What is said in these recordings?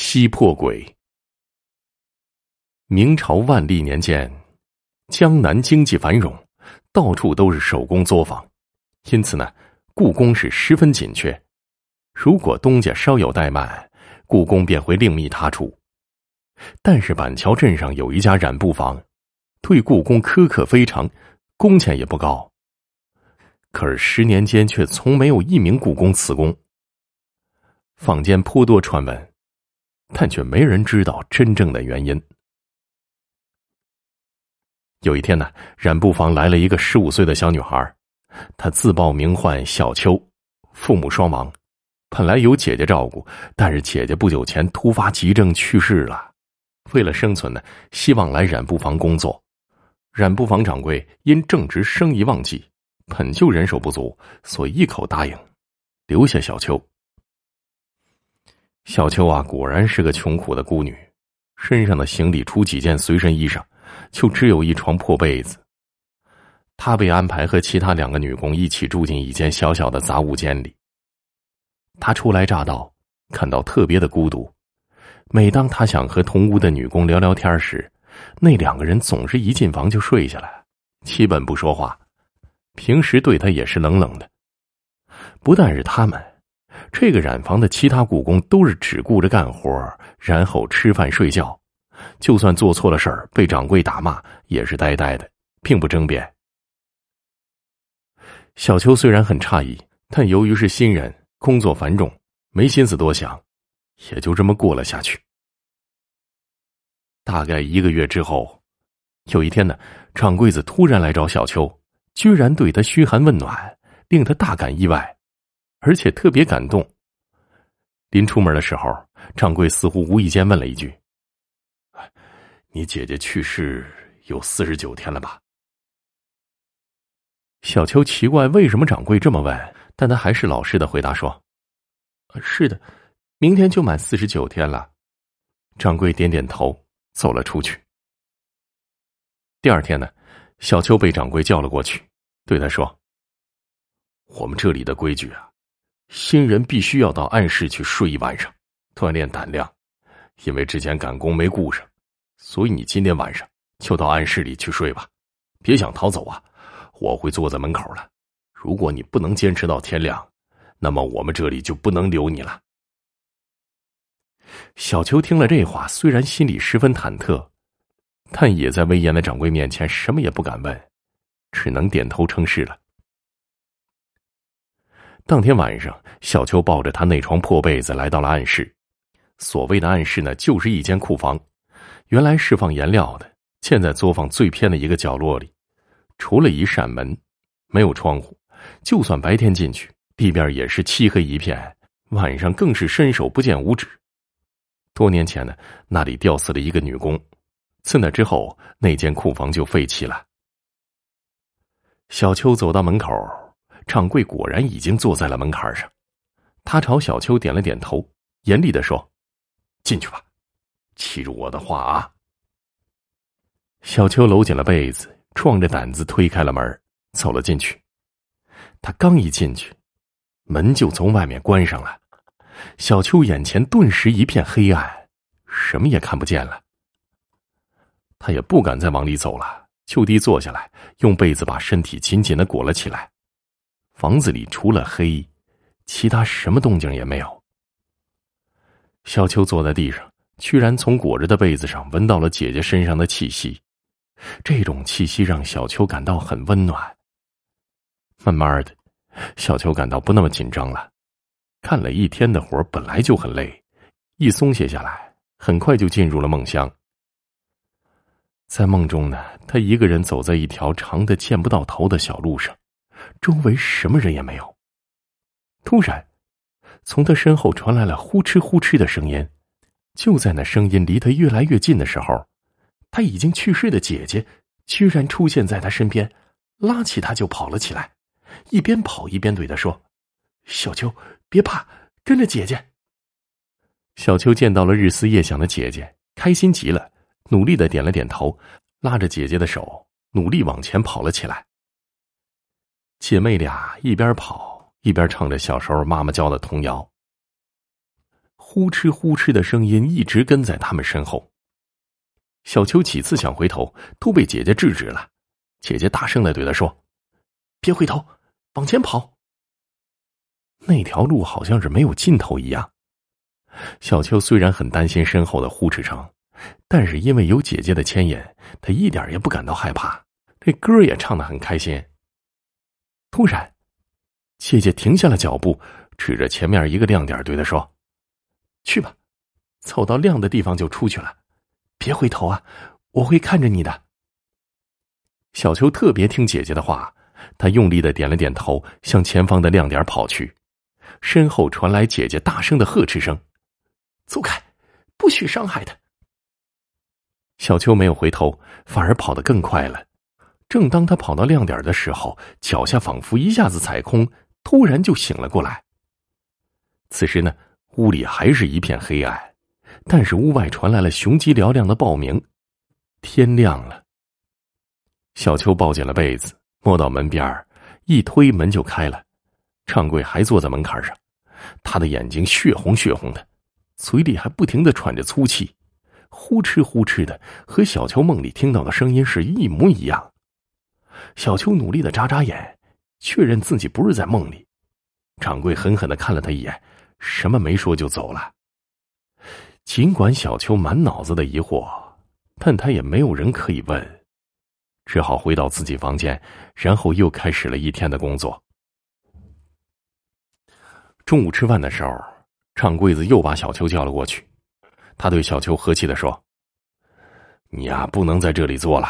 西破鬼。明朝万历年间，江南经济繁荣，到处都是手工作坊，因此呢，故宫是十分紧缺。如果东家稍有怠慢，故宫便会另觅他处。但是板桥镇上有一家染布坊，对故宫苛刻非常，工钱也不高。可是十年间却从没有一名故宫辞工。坊间颇多传闻。但却没人知道真正的原因。有一天呢，染布坊来了一个十五岁的小女孩，她自报名唤小秋，父母双亡，本来有姐姐照顾，但是姐姐不久前突发急症去世了。为了生存呢，希望来染布坊工作。染布坊掌柜因正值生意旺季，本就人手不足，所以一口答应，留下小秋。小秋啊，果然是个穷苦的孤女，身上的行李除几件随身衣裳，就只有一床破被子。她被安排和其他两个女工一起住进一间小小的杂物间里。她初来乍到，感到特别的孤独。每当她想和同屋的女工聊聊天时，那两个人总是一进房就睡下来，基本不说话。平时对她也是冷冷的。不但是他们。这个染房的其他雇工都是只顾着干活，然后吃饭睡觉。就算做错了事儿，被掌柜打骂，也是呆呆的，并不争辩。小秋虽然很诧异，但由于是新人，工作繁重，没心思多想，也就这么过了下去。大概一个月之后，有一天呢，掌柜子突然来找小秋，居然对他嘘寒问暖，令他大感意外。而且特别感动。临出门的时候，掌柜似乎无意间问了一句：“你姐姐去世有四十九天了吧？”小秋奇怪为什么掌柜这么问，但他还是老实的回答说：“是的，明天就满四十九天了。”掌柜点点头，走了出去。第二天呢，小秋被掌柜叫了过去，对他说：“我们这里的规矩啊。”新人必须要到暗室去睡一晚上，锻炼胆量，因为之前赶工没顾上，所以你今天晚上就到暗室里去睡吧，别想逃走啊！我会坐在门口的。如果你不能坚持到天亮，那么我们这里就不能留你了。小秋听了这话，虽然心里十分忐忑，但也在威严的掌柜面前什么也不敢问，只能点头称是了。当天晚上，小秋抱着他那床破被子来到了暗室。所谓的暗室呢，就是一间库房，原来是放颜料的，建在作坊最偏的一个角落里。除了一扇门，没有窗户，就算白天进去，地面也是漆黑一片，晚上更是伸手不见五指。多年前呢，那里吊死了一个女工，自那之后，那间库房就废弃了。小秋走到门口。掌柜果然已经坐在了门槛上，他朝小秋点了点头，严厉的说：“进去吧，记住我的话啊。”小秋搂紧了被子，壮着胆子推开了门，走了进去。他刚一进去，门就从外面关上了。小秋眼前顿时一片黑暗，什么也看不见了。他也不敢再往里走了，就地坐下来，用被子把身体紧紧的裹了起来。房子里除了黑，其他什么动静也没有。小秋坐在地上，居然从裹着的被子上闻到了姐姐身上的气息，这种气息让小秋感到很温暖。慢慢的，小秋感到不那么紧张了。干了一天的活本来就很累，一松懈下来，很快就进入了梦乡。在梦中呢，他一个人走在一条长的见不到头的小路上。周围什么人也没有。突然，从他身后传来了呼哧呼哧的声音。就在那声音离他越来越近的时候，他已经去世的姐姐居然出现在他身边，拉起他就跑了起来，一边跑一边对他说：“小秋，别怕，跟着姐姐。”小秋见到了日思夜想的姐姐，开心极了，努力的点了点头，拉着姐姐的手，努力往前跑了起来。姐妹俩一边跑一边唱着小时候妈妈教的童谣。呼哧呼哧的声音一直跟在他们身后。小秋几次想回头，都被姐姐制止了。姐姐大声的对他说：“别回头，往前跑。”那条路好像是没有尽头一样。小秋虽然很担心身后的呼哧声，但是因为有姐姐的牵引，他一点也不感到害怕。这歌也唱得很开心。突然，姐姐停下了脚步，指着前面一个亮点对他说：“去吧，走到亮的地方就出去了，别回头啊，我会看着你的。”小秋特别听姐姐的话，他用力的点了点头，向前方的亮点跑去。身后传来姐姐大声的呵斥声：“走开，不许伤害他！”小秋没有回头，反而跑得更快了。正当他跑到亮点的时候，脚下仿佛一下子踩空，突然就醒了过来。此时呢，屋里还是一片黑暗，但是屋外传来了雄鸡嘹亮的报鸣，天亮了。小秋抱紧了被子，摸到门边一推门就开了。唱贵还坐在门槛上，他的眼睛血红血红的，嘴里还不停的喘着粗气，呼哧呼哧的，和小秋梦里听到的声音是一模一样。小秋努力的眨眨眼，确认自己不是在梦里。掌柜狠狠的看了他一眼，什么没说就走了。尽管小秋满脑子的疑惑，但他也没有人可以问，只好回到自己房间，然后又开始了一天的工作。中午吃饭的时候，掌柜子又把小秋叫了过去。他对小秋和气的说：“你呀，不能在这里做了，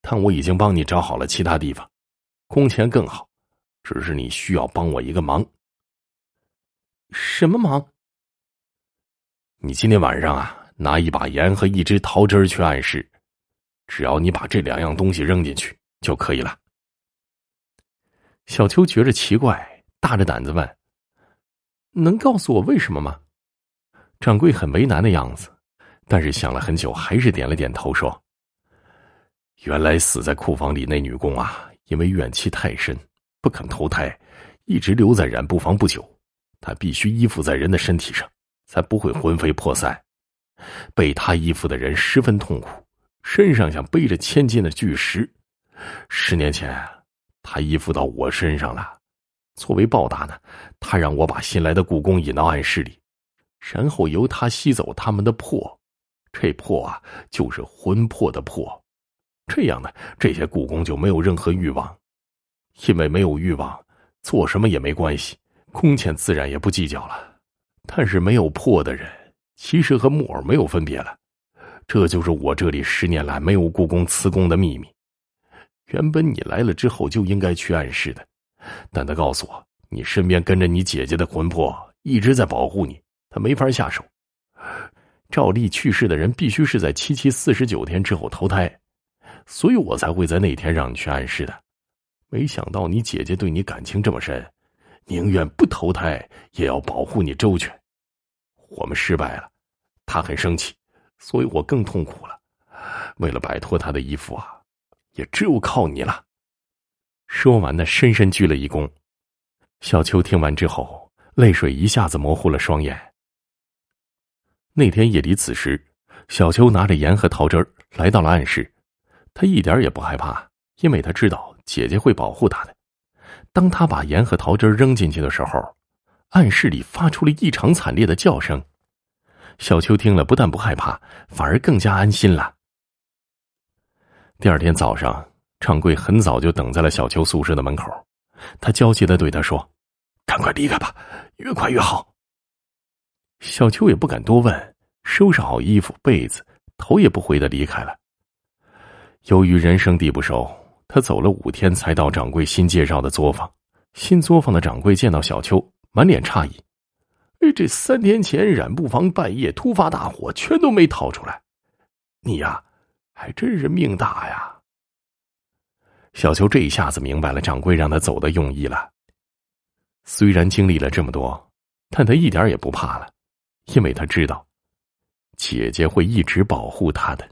但我已经帮你找好了其他地方，工钱更好。只是你需要帮我一个忙。什么忙？你今天晚上啊，拿一把盐和一只桃汁去暗室，只要你把这两样东西扔进去就可以了。”小秋觉着奇怪，大着胆子问。能告诉我为什么吗？掌柜很为难的样子，但是想了很久，还是点了点头，说：“原来死在库房里那女工啊，因为怨气太深，不肯投胎，一直留在染布房不久。她必须依附在人的身体上，才不会魂飞魄散。被她依附的人十分痛苦，身上像背着千斤的巨石。十年前，她依附到我身上了。”作为报答呢，他让我把新来的故宫引到暗室里，然后由他吸走他们的魄，这魄啊就是魂魄的魄。这样呢，这些故宫就没有任何欲望，因为没有欲望，做什么也没关系，工钱自然也不计较了。但是没有魄的人，其实和木偶没有分别了。这就是我这里十年来没有故宫辞工的秘密。原本你来了之后就应该去暗室的。但他告诉我，你身边跟着你姐姐的魂魄一直在保护你，他没法下手。照例去世的人必须是在七七四十九天之后投胎，所以我才会在那天让你去暗示的。没想到你姐姐对你感情这么深，宁愿不投胎也要保护你周全。我们失败了，他很生气，所以我更痛苦了。为了摆脱他的依附啊，也只有靠你了。说完呢，深深鞠了一躬。小秋听完之后，泪水一下子模糊了双眼。那天夜里子时，小秋拿着盐和桃汁来到了暗室，他一点也不害怕，因为他知道姐姐会保护他的。当他把盐和桃汁扔进去的时候，暗室里发出了异常惨烈的叫声。小秋听了，不但不害怕，反而更加安心了。第二天早上。唱贵很早就等在了小秋宿舍的门口，他焦急的对他说：“赶快离开吧，越快越好。”小秋也不敢多问，收拾好衣服被子，头也不回的离开了。由于人生地不熟，他走了五天才到掌柜新介绍的作坊。新作坊的掌柜见到小秋，满脸诧异：“哎，这三天前染布房半夜突发大火，全都没逃出来，你呀，还真是命大呀！”小秋这一下子明白了掌柜让他走的用意了。虽然经历了这么多，但他一点也不怕了，因为他知道，姐姐会一直保护他的。